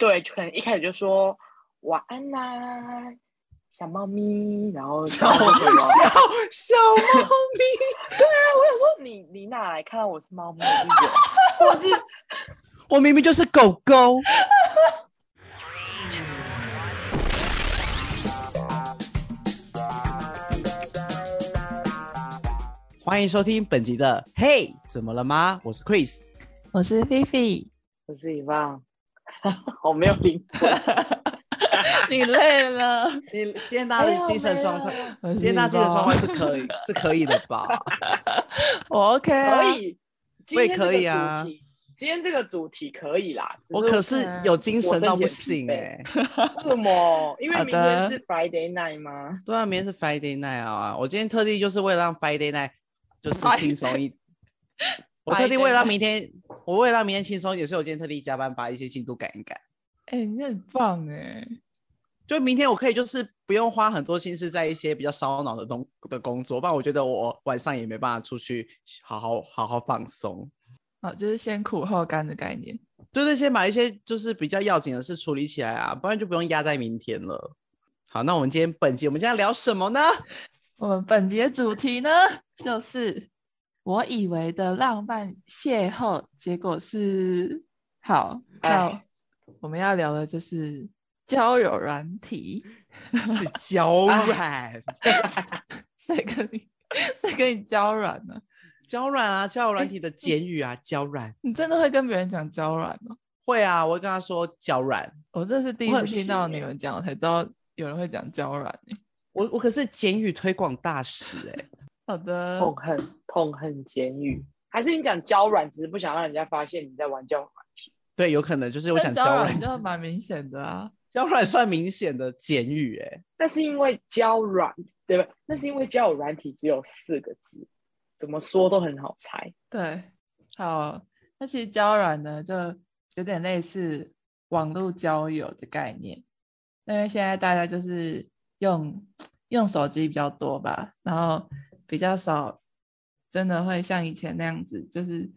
对，就可能一开始就说晚安呐、啊，小猫咪，然后小小 小猫咪，对啊，我想说你你哪来看到我是猫咪？我是 我明明就是狗狗。欢迎收听本集的《嘿，怎么了吗？》我是 Chris，我是菲菲，我是伊娃。我没有灵 你累了？你今天大家的精神状态，今天大家精神状态是可以是可以的吧？我 OK，可以，我也可以啊。今天这个主题可以啦，我可是有精神到不行哎。为什么？因为明天是 Friday night 吗？对啊，明天是 Friday night 啊！我今天特地就是为了让 Friday night 就是轻松一点。我特地为了让明天，我为了让明天轻松一点，所以我今天特地加班把一些进度赶一赶。哎、欸，你很棒哎！就明天我可以就是不用花很多心思在一些比较烧脑的东的工作，不然我觉得我晚上也没办法出去好好好好放松。好，就是先苦后甘的概念。就是先把一些就是比较要紧的事处理起来啊，不然就不用压在明天了。好，那我们今天本集我们今天要聊什么呢？我们本节主题呢，就是我以为的浪漫邂逅，结果是好。那我们要聊的就是交友软体，是 交软，谁跟你谁跟你交软呢？交软啊，交友软体的简语啊，交软。你真的会跟别人讲交软吗？会啊，我会跟他说交软。我这是第一次听到你们讲，我才知道有人会讲交软。我我可是简语推广大使哎、欸。好的。痛恨痛恨简语，还是你讲娇软，只是不想让人家发现你在玩交友软体？对，有可能就是我想娇软，就蛮明显的啊。娇软算明显的简语哎、那，是因为娇软对吧？那是因为交友软体只有四个字。怎么说都很好猜。对，好，那其实交软呢，就有点类似网络交友的概念，因为现在大家就是用 用手机比较多吧，然后比较少真的会像以前那样子，就是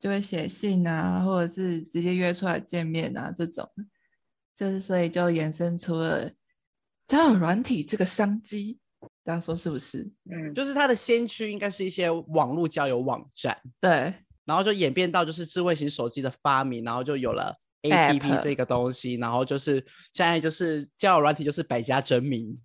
就会写信啊，或者是直接约出来见面啊这种，就是所以就衍生出了交友软体这个商机。大家说是不是？嗯，就是它的先驱应该是一些网络交友网站，对，然后就演变到就是智慧型手机的发明，然后就有了 APP 这个东西然后就是现在就是交友软体就是百家争鸣，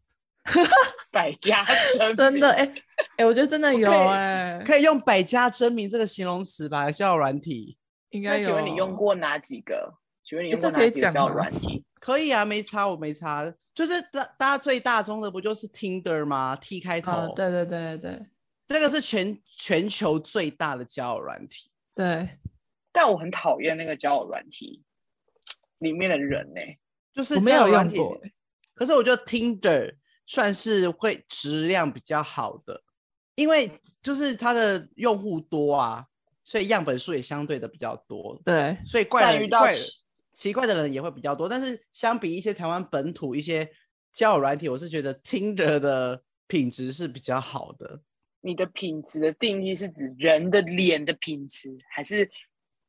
百家争鸣真的哎哎、欸欸，我觉得真的有哎、欸，可以用百家争鸣这个形容词吧？交友软体应该有。请问你用过哪几个？请问你用过哪几个交友软体？可以啊，没差，我没差。就是大大家最大宗的不就是 Tinder 吗？T 开头。哦，对对对对，这个是全全球最大的交友软体。对，但我很讨厌那个交友软体里面的人呢、欸，就是没有用过。可是我觉得 Tinder 算是会质量比较好的，因为就是它的用户多啊，所以样本数也相对的比较多。对，所以怪人怪人。奇怪的人也会比较多，但是相比一些台湾本土一些交友软体，我是觉得 Tinder 的品质是比较好的。你的品质的定义是指人的脸的品质，还是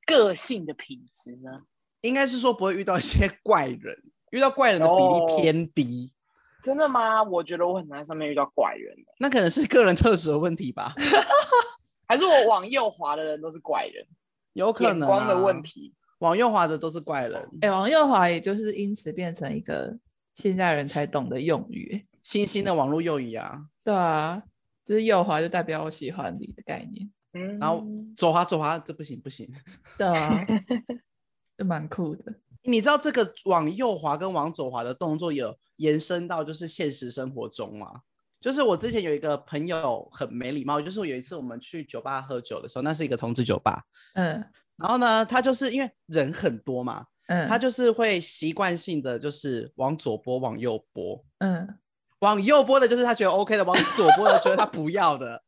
个性的品质呢？应该是说不会遇到一些怪人，遇到怪人的比例偏低。哦，真的吗？我觉得我很难上面遇到怪人。那可能是个人特质的问题吧？还是我往右滑的人都是怪人？有可能啊，光的问题。往右滑的都是怪人，哎、欸，往右滑也就是因此变成一个现在人才懂的用语，新兴的网络用语啊。对啊，就是右滑就代表我喜欢你的概念，嗯，然后左滑左滑这不行不行，对啊，就蛮酷的。你知道这个往右滑跟往左滑的动作有延伸到就是现实生活中吗？就是我之前有一个朋友很没礼貌，就是有一次我们去酒吧喝酒的时候，那是一个同志酒吧，嗯。然后呢，他就是因为人很多嘛，嗯，他就是会习惯性的就是往左拨，往右拨，嗯，往右拨的就是他觉得 OK 的，往左拨的觉得他不要的，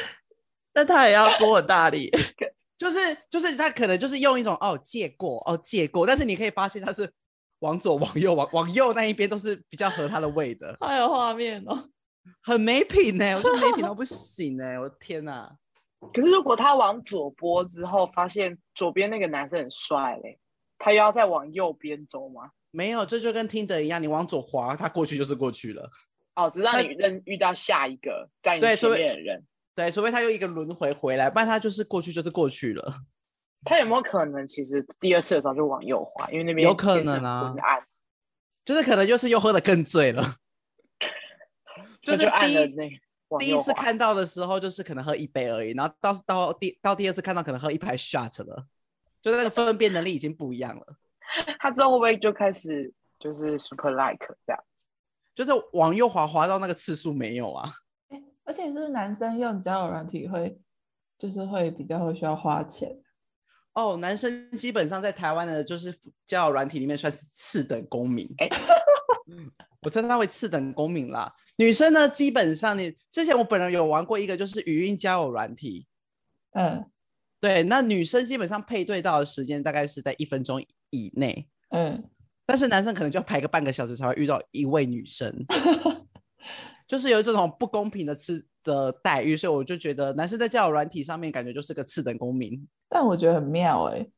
那他也要拨很大力，就是就是他可能就是用一种哦借过哦借过，但是你可以发现他是往左往右往往右那一边都是比较合他的胃的，还有画面哦，很没品呢，我觉得没品到不行呢，我的天哪！可是如果他往左拨之后，发现左边那个男生很帅嘞，他又要再往右边走吗？没有，这就跟 Tinder 一样，你往左滑，他过去就是过去了。哦，只让你认遇到下一个在你前面的人。对，除非他又一个轮回回来，不然他就是过去就是过去了。他有没有可能其实第二次的时候就往右滑，因为那边有可能啊，就是可能就是又喝的更醉了。就是第一第一次看到的时候，就是可能喝一杯而已，然后到到第到第二次看到，可能喝一排 shot 了，就那个分辨能力已经不一样了。他之后会不会就开始就是 super like 这样？就是往右滑滑到那个次数没有啊？欸、而且是不是男生用交友软体会就是会比较会需要花钱？哦，男生基本上在台湾的就是交友软体里面算是次等公民。欸 我称他为次等公民啦。女生呢，基本上你之前我本人有玩过一个，就是语音交友软体。嗯，对，那女生基本上配对到的时间大概是在一分钟以内。嗯，但是男生可能就要排个半个小时才会遇到一位女生，就是有这种不公平的次的待遇，所以我就觉得男生在交友软体上面感觉就是个次等公民。但我觉得很妙哎、欸，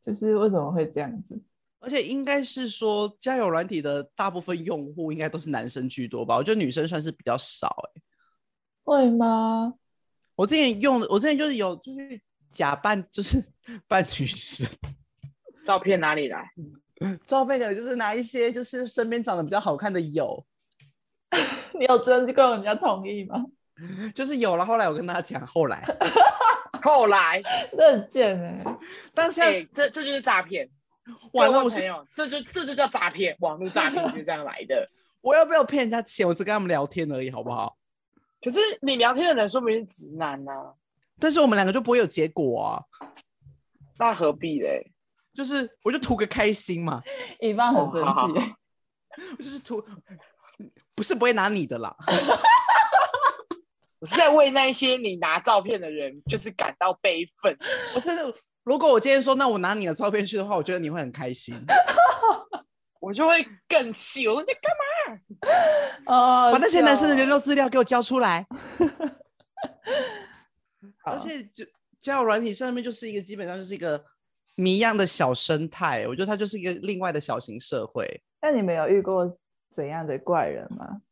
就是为什么会这样子？而且应该是说，交友软体的大部分用户应该都是男生居多吧？我觉得女生算是比较少哎、欸。会吗？我之前用，我之前就是有，就是假扮，就是 扮女生。照片哪里来？照片的就是拿一些，就是身边长得比较好看的有。你有真的跟人家同意吗？就是有了，后来我跟他讲，后来，后来，那很贱哎、欸。但是、欸、这这就是诈骗。网络朋友，这就这就叫诈骗，网络诈骗就是这样来的。我要不要骗人家钱？我只跟他们聊天而已，好不好？可是你聊天的人说不定是直男呢、啊。但是我们两个就不会有结果啊。那何必嘞？就是我就图个开心嘛。一般很生气、哦，我就是图，不是不会拿你的啦。我是在为那些你拿照片的人，就是感到悲愤。我真的。如果我今天说，那我拿你的照片去的话，我觉得你会很开心，我就会更气。我说你干嘛？哦，把那些男生的人肉资料给我交出来。而且就交友软体上面就是一个基本上就是一个谜一样的小生态，我觉得它就是一个另外的小型社会。那你们有遇过怎样的怪人吗？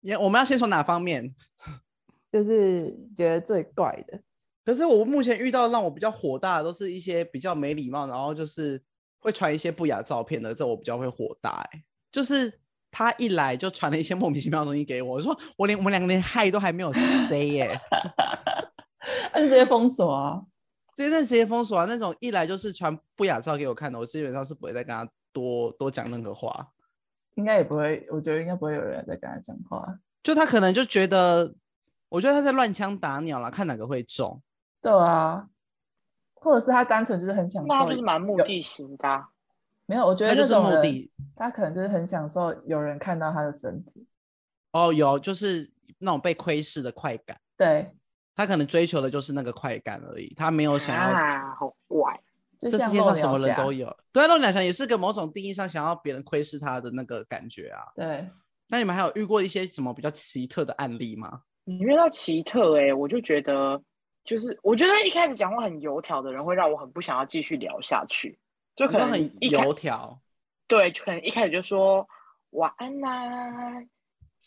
也我们要先从哪方面？就是觉得最怪的。可是我目前遇到让我比较火大的，都是一些比较没礼貌，然后就是会传一些不雅照片的，这我比较会火大、欸。哎，就是他一来就传了一些莫名其妙的东西给我，我说我连我们两个连嗨都还没有 say 耶，那就直接封锁啊！直接直接封锁啊！那种一来就是传不雅照给我看的，我基本上是不会再跟他多多讲任何话。应该也不会，我觉得应该不会有人在跟他讲话。就他可能就觉得，我觉得他在乱枪打鸟啦，看哪个会中。对啊，或者是他单纯就是很享受，那就是蛮目的型的、啊。没有，我觉得这种人他就是目的，他可能就是很享受有人看到他的身体。哦，有，就是那种被窥视的快感。对，他可能追求的就是那个快感而已，他没有想要。啊，好怪！这世界上什么人都有。对啊，露鸟侠也是个某种定义上想要别人窥视他的那个感觉啊。对。那你们还有遇过一些什么比较奇特的案例吗？你遇到奇特哎、欸，我就觉得。就是我觉得一开始讲话很油条的人，会让我很不想要继续聊下去，就可能很油条。对，就可能一开始就说晚安呐、啊，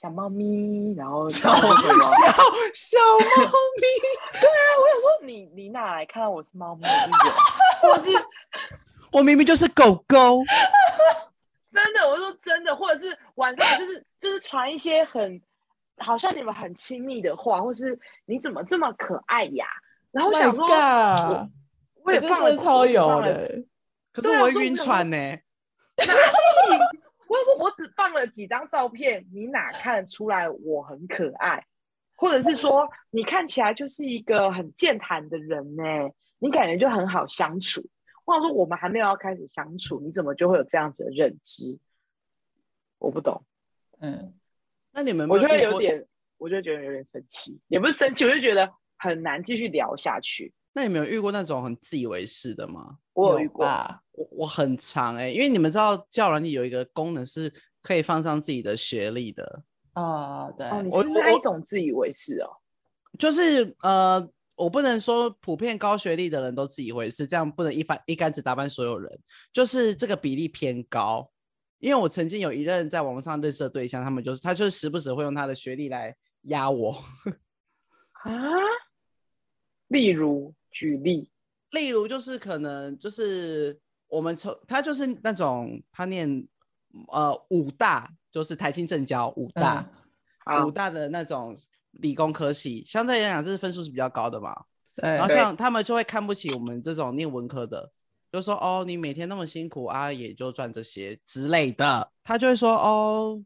小猫咪，然后小小小猫咪。对啊，我想说你你哪来看到我是猫咪？或者是 我明明就是狗狗。真的，我说真的，或者是晚上就是就是传一些很。好像你们很亲密的话，或是你怎么这么可爱呀？然后我想说，oh、我，我也放了超油的，可是我会晕船呢。我要说，我只放了几张照片，你哪看得出来我很可爱？或者是说，你看起来就是一个很健谈的人呢？你感觉就很好相处。我想说，我们还没有要开始相处，你怎么就会有这样子的认知？我不懂，嗯。那你们，我觉得有点，我就觉得有点生气，也不是生气，我就觉得很难继续聊下去。那你们有遇过那种很自以为是的吗？我有遇过，我我很长哎、欸，因为你们知道交友软体有一个功能是可以放上自己的学历的哦，对，哦，你是那一种自以为是哦？就是呃，我不能说普遍高学历的人都自以为是，这样不能一翻一竿子打翻所有人，就是这个比例偏高。因为我曾经有一任在网络上认识的对象，他们就是他就是时不时会用他的学历来压我 啊。例如举例，例如就是可能就是我们从他就是那种他念呃武大，就是台清正交武大、嗯、武大的那种理工科系，相对来讲这是分数是比较高的嘛。对，然后像他们就会看不起我们这种念文科的。就说哦，你每天那么辛苦啊，也就赚这些之类的。他就会说哦，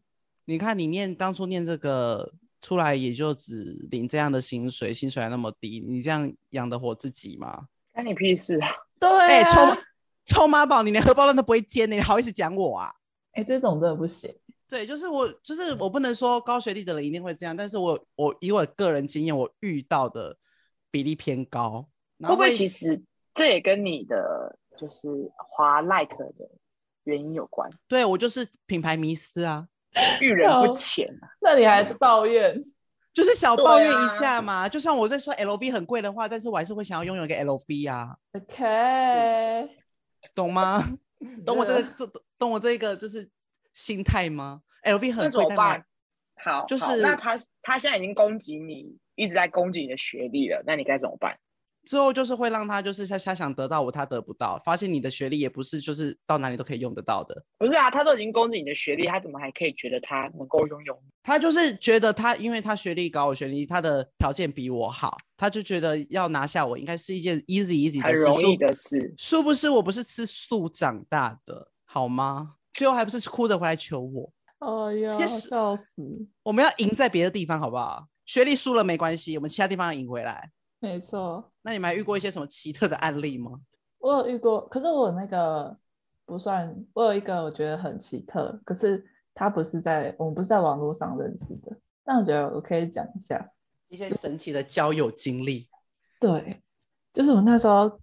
你看你念当初念这个出来，也就只领这样的薪水，薪水还那么低，你这样养得活自己吗？关你屁事啊！对啊，臭臭妈宝，你连荷包蛋都不会煎，你好意思讲我啊？哎，这种真的不行。对，就是我，就是我不能说高学历的人一定会这样，但是我我以我个人经验，我遇到的比例偏高。会不会其实这也跟你的？就是滑 like 的原因有关，对，我就是品牌迷思啊，遇人不浅啊。那你还抱怨？就是小抱怨一下嘛。啊、就算我在说 LV 很贵的话，但是我还是会想要拥有一个 LV 啊。OK，懂吗？懂我这个，这懂我这个就是心态吗？LV 很贵，但好，就是那他他现在已经攻击你，一直在攻击你的学历了，那你该怎么办？之后就是会让他就是他他想得到我，他得不到，发现你的学历也不是就是到哪里都可以用得到的。不是啊，他都已经攻击你的学历，他怎么还可以觉得他能够拥有？他就是觉得他因为他学历高，我学历他的条件比我好，他就觉得要拿下我应该是一件 easy easy 的事，很容易的事。殊不知我不是吃素长大的，好吗？最后还不是哭着回来求我？哎呀，笑死！我们要赢在别的地方，好不好？学历输了没关系，我们其他地方要赢回来。没错，那你们还遇过一些什么奇特的案例吗？我有遇过，可是我那个不算。我有一个我觉得很奇特，可是他不是在我们不是在网络上认识的，但我觉得我可以讲一下一些神奇的交友经历。对，就是我那时候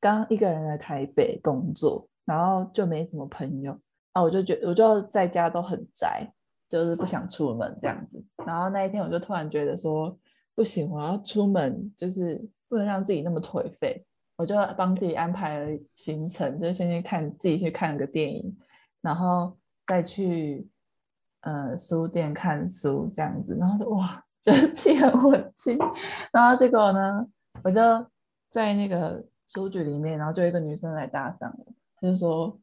刚一个人来台北工作，然后就没什么朋友啊，我就觉我就在家都很宅，就是不想出门这样子。然后那一天我就突然觉得说。不行，我要出门，就是不能让自己那么颓废。我就帮自己安排了行程，就先去看自己去看个电影，然后再去呃书店看书这样子。然后就哇，就是气很稳静。然后结果呢，我就在那个书局里面，然后就一个女生来搭讪我，她就说：“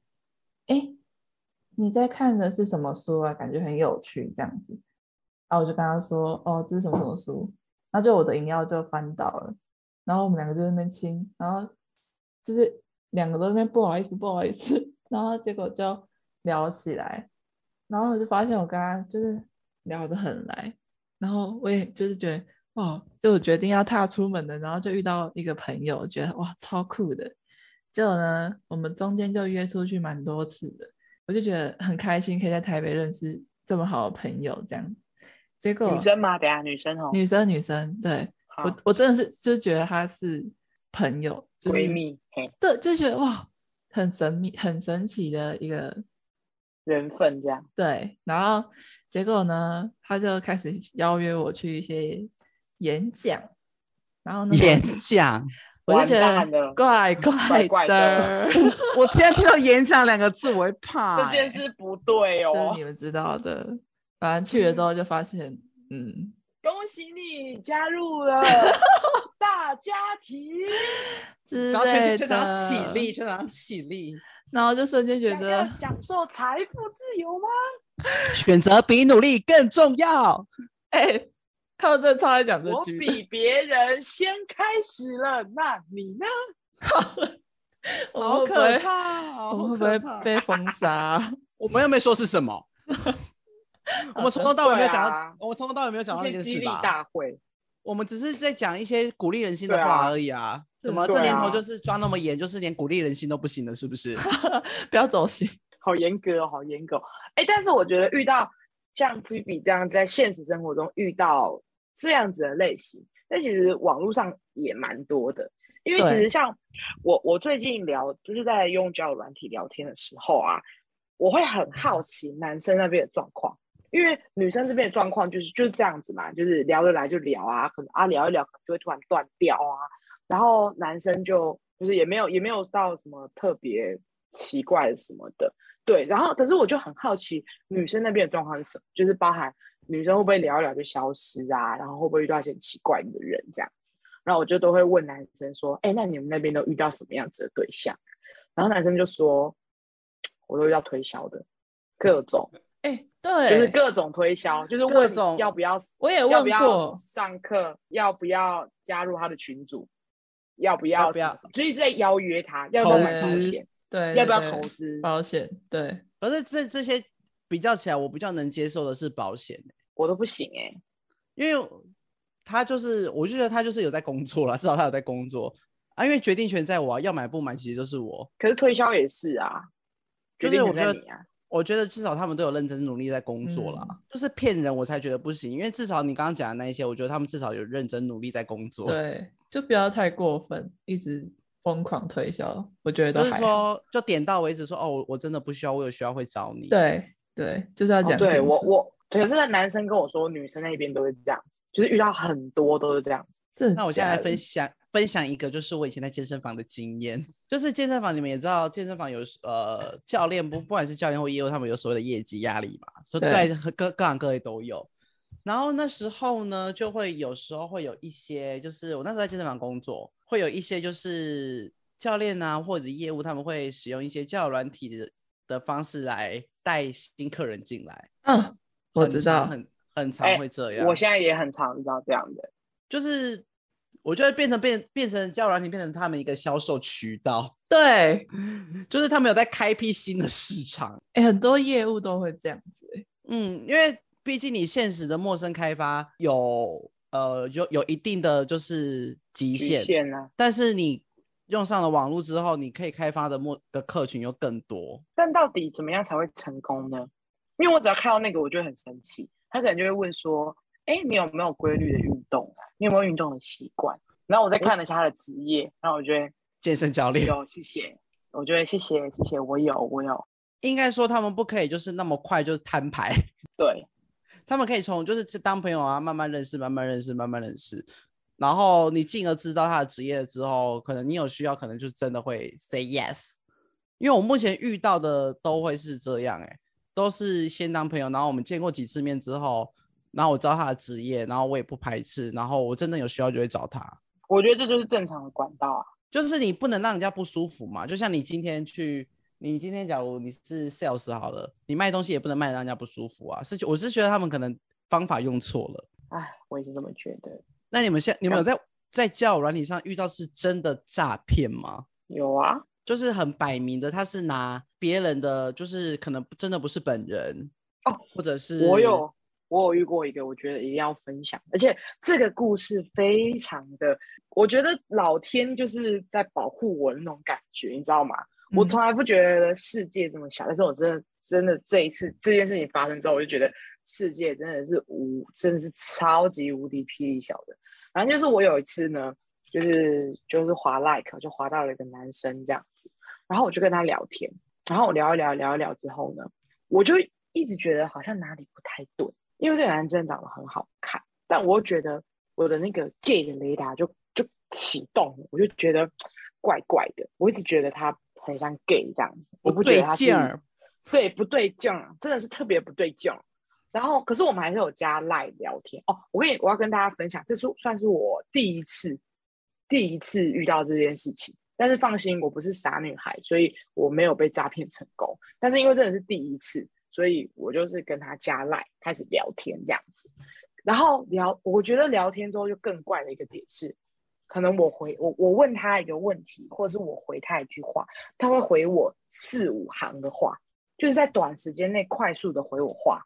哎，你在看的是什么书啊？感觉很有趣这样子。”然后我就跟他说：“哦，这是什么什么书？”然后就我的饮料就翻倒了，然后我们两个就在那边亲，然后就是两个都在那边不好意思不好意思，然后结果就聊起来，然后我就发现我跟他就是聊得很来，然后我也就是觉得哇，就我决定要踏出门的，然后就遇到一个朋友，觉得哇超酷的，结果呢我们中间就约出去蛮多次的，我就觉得很开心，可以在台北认识这么好的朋友这样。结果女生吗？等下女生哦，女生女生，对我我真的是就是觉得她是朋友，就是、闺蜜，对，就觉得哇，很神秘、很神奇的一个缘分，这样对。然后结果呢，她就开始邀约我去一些演讲，然后呢，演讲，我就觉得怪怪的。怪 的 我今天听到演讲两个字，我会怕、欸，这件事不对哦，是你们知道的。反正去了之后就发现，嗯，嗯，恭喜你加入了大家庭，然后全全场起立，全场起立，然后就瞬间觉得享受财富自由吗？选择比努力更重要。哎、欸，他们真的超爱讲这句，我比别人先开始了，那你呢？好可怕！我会不会被封杀？我们又没说是什么。我们从头到尾没有讲到，啊、我们从头到尾没有讲到那件事吧？大会，我们只是在讲一些鼓励人心的话而已啊！啊怎么这年头就是抓那么严，就是连鼓励人心都不行了，是不是？不要走心，好严格哦，好严格。哎，但是我觉得遇到像 Phoebe 这样在现实生活中遇到这样子的类型，但其实网络上也蛮多的。因为其实像我，我最近聊就是在用交友软体聊天的时候啊，我会很好奇男生那边的状况。因为女生这边的状况就是就是这样子嘛，就是聊得来就聊啊，可能啊聊一聊，可能就会突然断掉啊。然后男生就就是也没有也没有到什么特别奇怪的什么的，对。然后可是我就很好奇，女生那边的状况是什么？就是包含女生会不会聊一聊就消失啊？然后会不会遇到一些很奇怪的人这样？然后我就都会问男生说：“哎，那你们那边都遇到什么样子的对象？”然后男生就说：“我都遇到推销的，各种。”哎，对，就是各种推销，就是问要不要，我也问过要不要上课，要不要加入他的群组，要不要，要不要，就一直在邀约他，要不要买保险，对，要不要投资保险，对。可是这这些比较起来，我比较能接受的是保险，我都不行哎，因为他就是，我就觉得他就是有在工作了，至少他有在工作啊，因为决定权在我，要买不买其实就是我。可是推销也是啊，就是我觉得。我觉得至少他们都有认真努力在工作啦，嗯、就是骗人我才觉得不行，因为至少你刚刚讲的那一些，我觉得他们至少有认真努力在工作。对，就不要太过分，一直疯狂推销，我觉得都还好。就是说，就点到为止说，说哦，我真的不需要，我有需要会找你。对对，就是要讲、哦。对我我，可是那男生跟我说，女生那边都是这样子，就是遇到很多都是这样子。那我现在来分享。分享一个就是我以前在健身房的经验，就是健身房你们也知道，健身房有呃教练不不管是教练或业务，他们有所谓的业绩压力嘛，所以在各各行各业都有。然后那时候呢，就会有时候会有一些，就是我那时候在健身房工作，会有一些就是教练啊或者业务，他们会使用一些交友软体的的方式来带新客人进来。嗯，我知道，很很常会这样。我现在也很常遇到这样的，就是。我觉得变成变变成交友软体，变成他们一个销售渠道。对，就是他们有在开辟新的市场。哎，很多业务都会这样子。嗯，因为毕竟你现实的陌生开发有呃有有一定的就是极限，啊。但是你用上了网络之后，你可以开发的目的客群又更多。但到底怎么样才会成功呢？因为我只要看到那个，我就很生气。他可能就会问说。哎，你有没有规律的运动？你有没有运动的习惯？然后我再看了一下他的职业，哦、然后我觉得健身教练有，谢谢。我觉得谢谢谢谢，我有我有。应该说他们不可以就是那么快就是摊牌，对，他们可以从就是当朋友啊，慢慢认识，慢慢认识，慢慢认识。然后你进而知道他的职业之后，可能你有需要，可能就真的会 say yes。因为我目前遇到的都会是这样，哎，都是先当朋友，然后我们见过几次面之后。然后我知道他的职业，然后我也不排斥，然后我真的有需要就会找他。我觉得这就是正常的管道啊，就是你不能让人家不舒服嘛。就像你今天去，你今天假如你是 sales 好了，你卖东西也不能卖让人家不舒服啊。是，我是觉得他们可能方法用错了。哎，我也是这么觉得。那你们现你们有在在交友软体上遇到是真的诈骗吗？有啊，就是很摆明的，他是拿别人的，就是可能真的不是本人哦，或者是我有。我有遇过一个，我觉得一定要分享，而且这个故事非常的，我觉得老天就是在保护我的那种感觉，你知道吗？嗯、我从来不觉得世界这么小，但是我真的真的这一次这件事情发生之后，我就觉得世界真的是无，真的是超级无敌霹雳小的。反正就是我有一次呢，就是就是滑 like 就滑到了一个男生这样子，然后我就跟他聊天，然后我聊一聊聊一聊之后呢，我就一直觉得好像哪里不太对。因为这个男生真的长得很好看，但我又觉得我的那个 gay 的雷达就就启动了，我就觉得怪怪的。我一直觉得他很像 gay 这样子，我不觉得他是对不对劲，真的是特别不对劲。然后，可是我们还是有加赖聊天哦。我跟你我要跟大家分享，这是算是我第一次第一次遇到这件事情。但是放心，我不是傻女孩，所以我没有被诈骗成功。但是因为真的是第一次。所以我就是跟他加赖开始聊天这样子，然后聊，我觉得聊天之后就更怪的一个点是，可能我回我我问他一个问题，或者是我回他一句话，他会回我四五行的话，就是在短时间内快速的回我话，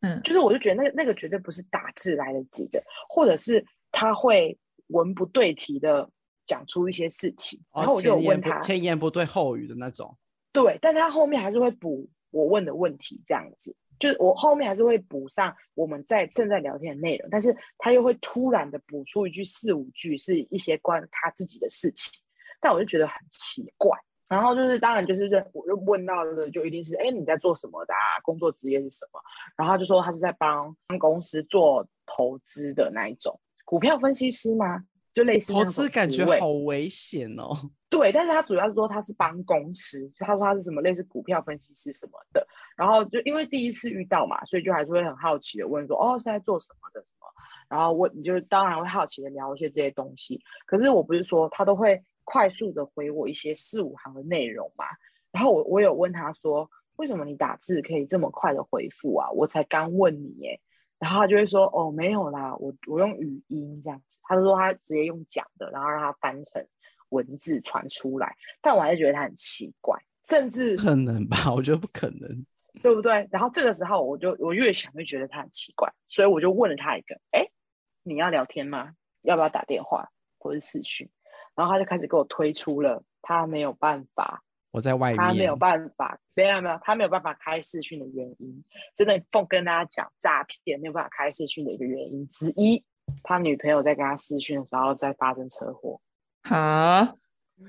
嗯，就是我就觉得那个那个绝对不是打字来得及的，或者是他会文不对题的讲出一些事情，然后我就问他前言不对后语的那种，对，但他后面还是会补。我问的问题这样子，就是我后面还是会补上我们在正在聊天的内容，但是他又会突然的补出一句四五句，是一些关他自己的事情，但我就觉得很奇怪，然后就是当然就是认我就问到的就一定是哎你在做什么的啊？工作职业是什么？然后他就说他是在帮公司做投资的那一种股票分析师吗？就类似投资感觉好危险哦。对，但是他主要是说他是帮公司，他说他是什么类似股票分析师什么的。然后就因为第一次遇到嘛，所以就还是会很好奇的问说哦是在做什么的什么。然后问你就当然会好奇的聊一些这些东西。可是我不是说他都会快速的回我一些四五行的内容嘛。然后我我有问他说为什么你打字可以这么快的回复啊？我才刚问你耶。然后他就会说：“哦，没有啦，我我用语音这样子。”他就说他直接用讲的，然后让他翻成文字传出来。但我还是觉得他很奇怪，甚至可能吧？我觉得不可能，对不对？然后这个时候，我就我越想越觉得他很奇怪，所以我就问了他一个：“哎，你要聊天吗？要不要打电话或是视讯？”然后他就开始给我推出了他没有办法。我在外面，他没有办法，没有没有，他没有办法开视讯的原因，真的奉跟大家讲，诈骗没有办法开视讯的一个原因之一，他女朋友在跟他视讯的时候在发生车祸，啊，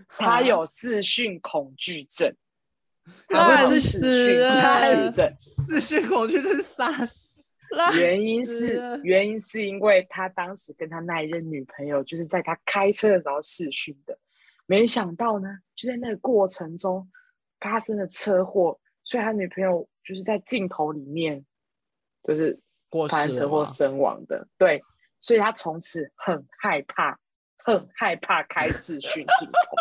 他有视讯恐惧症，他是视讯恐惧症，视讯恐惧症杀死，原因是原因是因为他当时跟他那一任女朋友就是在他开车的时候试训的。没想到呢，就在那个过程中发生了车祸，所以他女朋友就是在镜头里面，就是发生车祸身亡的。对，所以他从此很害怕，很害怕开视讯镜头。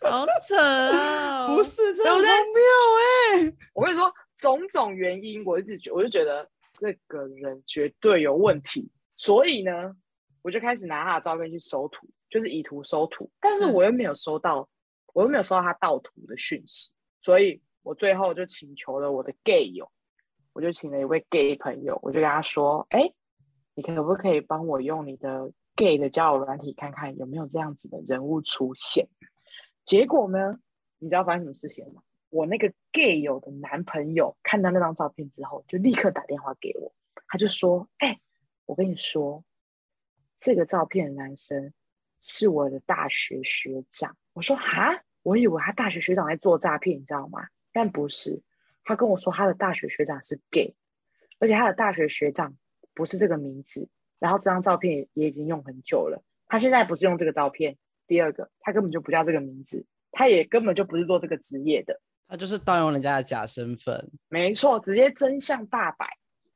好扯啊！不是这么妙哎、欸！我跟你说，种种原因，我一直觉，我就觉得这个人绝对有问题。所以呢，我就开始拿他的照片去搜图。就是以图搜图，但是我又没有收到，嗯、我又没有收到他盗图的讯息，所以我最后就请求了我的 gay 友，我就请了一位 gay 朋友，我就跟他说：“哎，你可不可以帮我用你的 gay 的交友软体看看有没有这样子的人物出现？”结果呢，你知道发生什么事情了吗？我那个 gay 友的男朋友看到那张照片之后，就立刻打电话给我，他就说：“哎，我跟你说，这个照片的男生。”是我的大学学长，我说哈，我以为他大学学长在做诈骗，你知道吗？但不是，他跟我说他的大学学长是 gay，而且他的大学学长不是这个名字，然后这张照片也已经用很久了，他现在不是用这个照片。第二个，他根本就不叫这个名字，他也根本就不是做这个职业的，他就是盗用人家的假身份，没错，直接真相大白。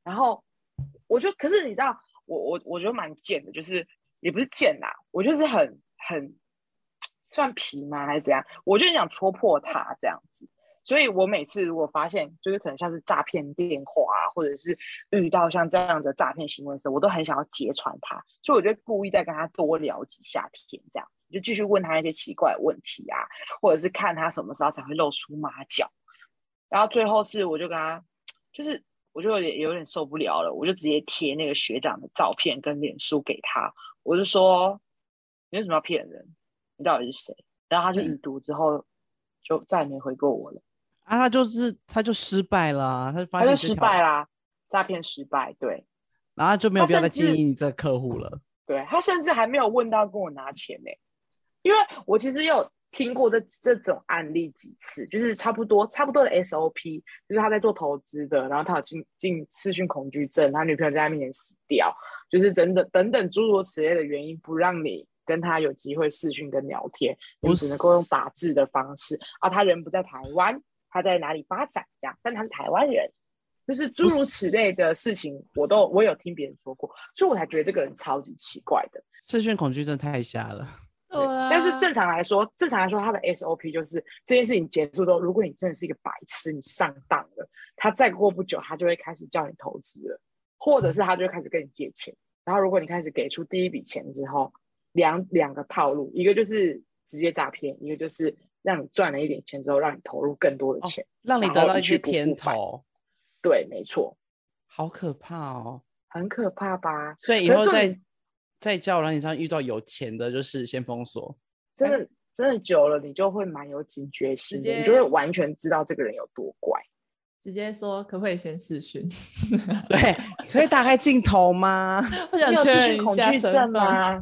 然后我就，可是你知道，我我我觉得蛮贱的，就是。也不是贱呐，我就是很很算皮吗？还是怎样？我就想戳破他这样子，所以我每次如果发现就是可能像是诈骗电话啊，或者是遇到像这样的诈骗行为的时候，我都很想要揭穿他，所以我就故意再跟他多聊几下天，这样就继续问他一些奇怪的问题啊，或者是看他什么时候才会露出马脚，然后最后是我就跟他就是我就有点有点受不了了，我就直接贴那个学长的照片跟脸书给他。我就说，你为什么要骗人？你到底是谁？然后他就已读之后，就再也没回过我了。啊，他就是他就失败了，他就发现他就失败啦，诈骗失败，对。然后就没有必要再经营你这个客户了。对，他甚至还没有问到跟我拿钱呢，因为我其实有听过这这种案例几次，就是差不多差不多的 SOP，就是他在做投资的，然后他有进进视讯恐惧症，他女朋友在他面前死掉。就是等等等等诸如此类的原因，不让你跟他有机会视讯跟聊天，你只能够用打字的方式。啊，他人不在台湾，他在哪里发展这样？但他是台湾人，就是诸如此类的事情，我都我有听别人说过，所以我才觉得这个人超级奇怪的。视讯恐惧症太瞎了。对，对啊。但是正常来说，正常来说，他的 SOP 就是这件事情结束之后，如果你真的是一个白痴，你上当了，他再过不久，他就会开始叫你投资了。或者是他就会开始跟你借钱，然后如果你开始给出第一笔钱之后，两两个套路，一个就是直接诈骗，一个就是让你赚了一点钱之后，让你投入更多的钱，哦、让你得到一些甜头。对，没错。好可怕哦，很可怕吧？所以以后在在交友软件上遇到有钱的，就是先封锁。真的真的久了，你就会蛮有警觉性的，你就会完全知道这个人有多怪。直接说可不可以先视讯？对，可以打开镜头吗？我想确认恐惧症吗？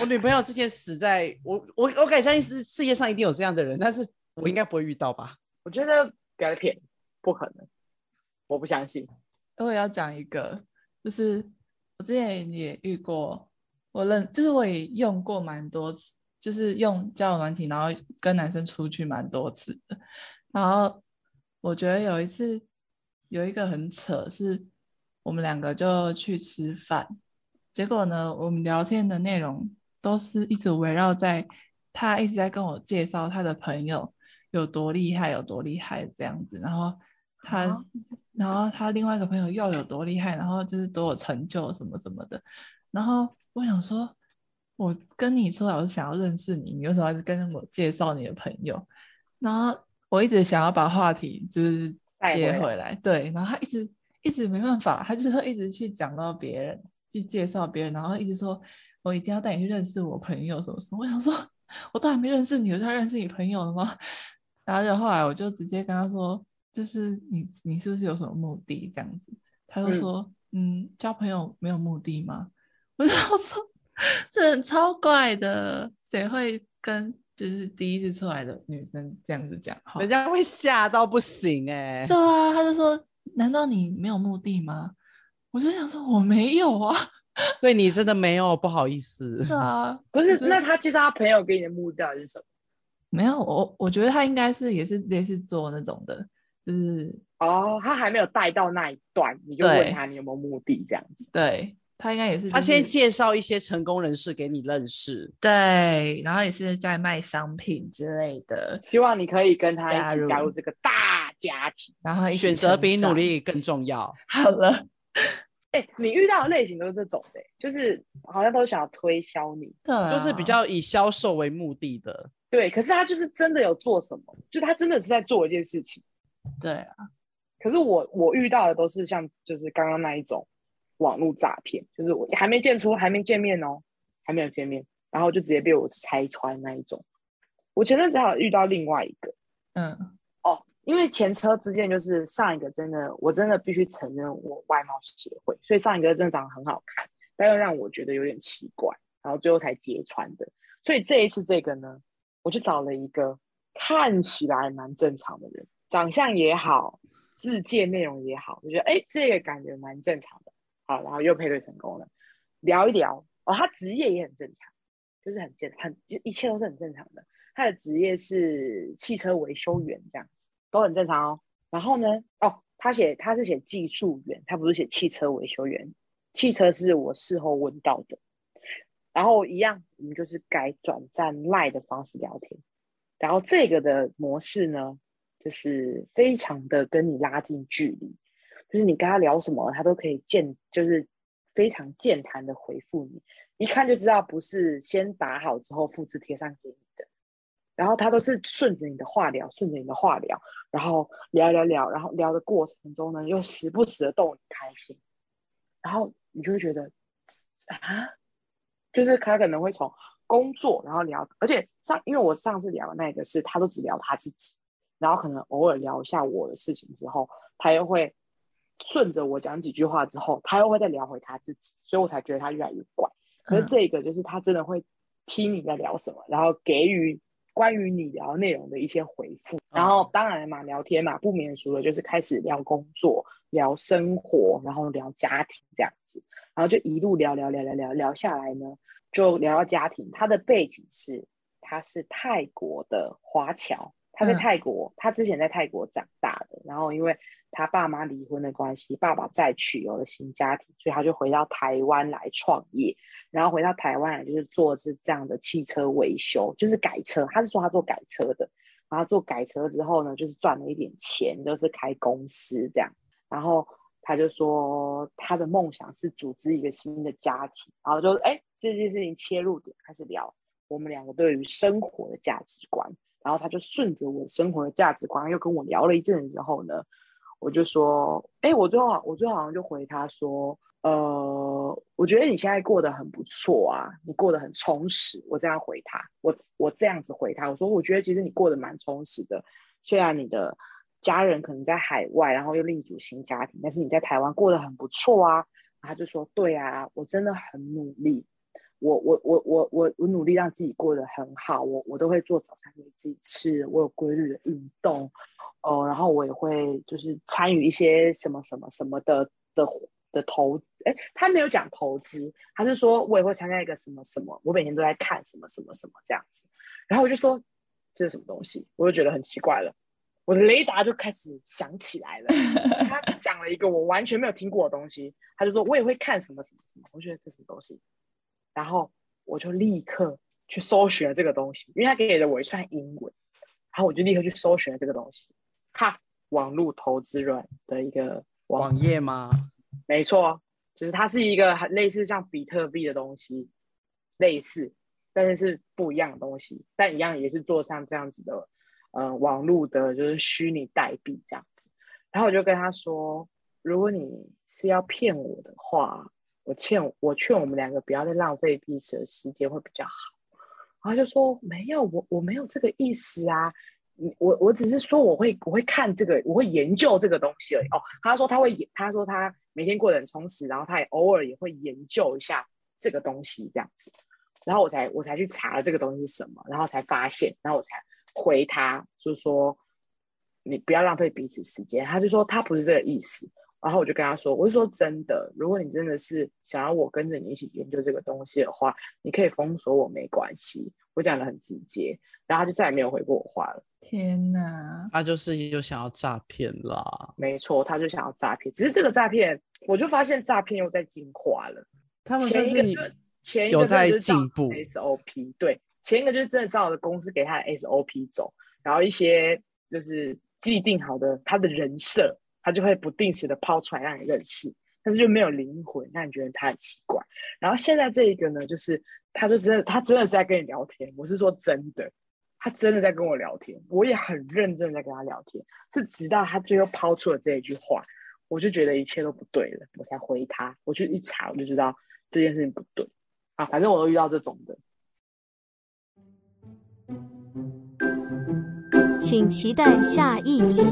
我女朋友之前死在我我我敢相信世世界上一定有这样的人，但是我应该不会遇到吧？我觉得不要骗，不可能，我不相信。我也要讲一个，就是我之前也遇过，我认就是我也用过蛮多次，就是用交友软体，然后跟男生出去蛮多次的。然后我觉得有一次有一个很扯，是我们两个就去吃饭，结果呢，我们聊天的内容都是一直围绕在他一直在跟我介绍他的朋友有多厉害，有多厉害这样子，然后他。啊然后他另外一个朋友又有多厉害，然后就是多有成就什么什么的。然后我想说，我跟你说，我是想要认识你，你为什么还是跟我介绍你的朋友？然后我一直想要把话题就是接回来，对。然后他一直一直没办法，他就是说一直去讲到别人，去介绍别人，然后一直说我一定要带你去认识我朋友什么什么。我想说，我都还没认识你，我就要认识你朋友了吗？然后就后来我就直接跟他说。就是你，你是不是有什么目的这样子？他就说，嗯，嗯，交朋友没有目的吗？我就说，这人超怪的，谁会跟就是第一次出来的女生这样子讲话？人家会吓到不行哎、欸。对啊，他就说，难道你没有目的吗？我就想说，我没有啊。对你真的没有，不好意思。是啊，不是，那他介绍他朋友给你的目的到底是什么？没有，我我觉得他应该是也是类似做那种的。是哦，他还没有带到那一段，你就问他你有没有目的这样子。对，他应该也是、就是，他先介绍一些成功人士给你认识。对，然后也是在卖商品之类的，希望你可以跟他一起加入这个大家庭。然后选择比努力更重要。好了，哎、欸，你遇到的类型都是这种的、欸，就是好像都想要推销你，对、啊，就是比较以销售为目的的。对，可是他就是真的有做什么，就他真的是在做一件事情。对啊，可是我我遇到的都是像就是刚刚那一种网络诈骗，就是我还没见出还没见面哦，还没有见面，然后就直接被我拆穿那一种。我前阵子还有遇到另外一个，嗯，哦，因为前车之鉴就是上一个真的，我真的必须承认我外貌协会，所以上一个真的长得很好看，但又让我觉得有点奇怪，然后最后才揭穿的。所以这一次这个呢，我就找了一个看起来蛮正常的人。长相也好，自介内容也好，我觉得哎，这个感觉蛮正常的。好，然后又配对成功了，聊一聊哦，他职业也很正常，就是很正很就，一切都是很正常的。他的职业是汽车维修员，这样子都很正常哦。然后呢，哦，他写他是写技术员，他不是写汽车维修员。汽车是我事后问到的。然后一样，我们就是改转战赖的方式聊天。然后这个的模式呢？就是非常的跟你拉近距离，就是你跟他聊什么，他都可以健，就是非常健谈的回复你，一看就知道不是先打好之后复制贴上给你的，然后他都是顺着你的话聊，顺着你的话聊，然后聊聊聊，然后聊的过程中呢，又时不时的逗你开心，然后你就会觉得啊，就是他可能会从工作然后聊，而且上因为我上次聊的那个是他都只聊他自己。然后可能偶尔聊一下我的事情之后，他又会顺着我讲几句话之后，他又会再聊回他自己，所以我才觉得他越来越怪。可是这个就是他真的会听你在聊什么，然后给予关于你聊内容的一些回复。然后当然嘛，聊天嘛，不免俗的就是开始聊工作、聊生活，然后聊家庭这样子，然后就一路聊聊聊聊聊聊下来呢，就聊到家庭。他的背景是他是泰国的华侨。他在泰国，他之前在泰国长大的，然后因为他爸妈离婚的关系，爸爸再娶有了新家庭，所以他就回到台湾来创业，然后回到台湾来就是做是这样的汽车维修，就是改车。他是说他做改车的，然后做改车之后呢，就是赚了一点钱，就是开公司这样。然后他就说他的梦想是组织一个新的家庭，然后就哎这件事情切入点开始聊我们两个对于生活的价值观。然后他就顺着我生活的价值观，又跟我聊了一阵子之后呢，我就说，哎，我最后我最后好像就回他说，呃，我觉得你现在过得很不错啊，你过得很充实。我这样回他，我我这样子回他，我说我觉得其实你过得蛮充实的，虽然你的家人可能在海外，然后又另组新家庭，但是你在台湾过得很不错啊。他就说，对啊，我真的很努力。我我我我我我努力让自己过得很好，我我都会做早餐给自己吃，我有规律的运动，哦、呃，然后我也会就是参与一些什么什么什么的的的投，哎，他没有讲投资，他是说我也会参加一个什么什么，我每天都在看什么什么什么这样子，然后我就说这是什么东西，我就觉得很奇怪了，我的雷达就开始响起来了，他讲了一个我完全没有听过的东西，他就说我也会看什么什么什么，我觉得这什么东西。然后我就立刻去搜寻了这个东西，因为他给了我一串英文，然后我就立刻去搜寻了这个东西。哈，网络投资软的一个网，网页吗？没错，就是它是一个很类似像比特币的东西，类似，但是是不一样的东西，但一样也是做像这样子的，呃，网络的就是虚拟代币这样子。然后我就跟他说，如果你是要骗我的话。我劝我劝我们两个不要再浪费彼此的时间会比较好，然后就说没有我我没有这个意思啊，我我只是说我会我会看这个我会研究这个东西而已哦。他说他会他说他每天过得很充实，然后他也偶尔也会研究一下这个东西这样子，然后我才我才去查了这个东西是什么，然后才发现，然后我才回他就说你不要浪费彼此时间，他就说他不是这个意思。然后我就跟他说：“我是说真的，如果你真的是想要我跟着你一起研究这个东西的话，你可以封锁我没关系。”我讲的很直接，然后他就再也没有回过我话了。天哪，他就是又想要诈骗啦！没错，他就想要诈骗。只是这个诈骗，我就发现诈骗又在进化了。他们前一个就前一个有在进步，SOP 对，前一个就是真的照着公司给他的 SOP 走，然后一些就是既定好的他的人设。他就会不定时的抛出来让你认识，但是就没有灵魂，让你觉得他很奇怪。然后现在这一个呢，就是他就真的，他真的是在跟你聊天。我是说真的，他真的在跟我聊天，我也很认真在跟他聊天。是直到他最后抛出了这一句话，我就觉得一切都不对了，我才回他。我就一查，我就知道这件事情不对啊。反正我都遇到这种的，请期待下一集。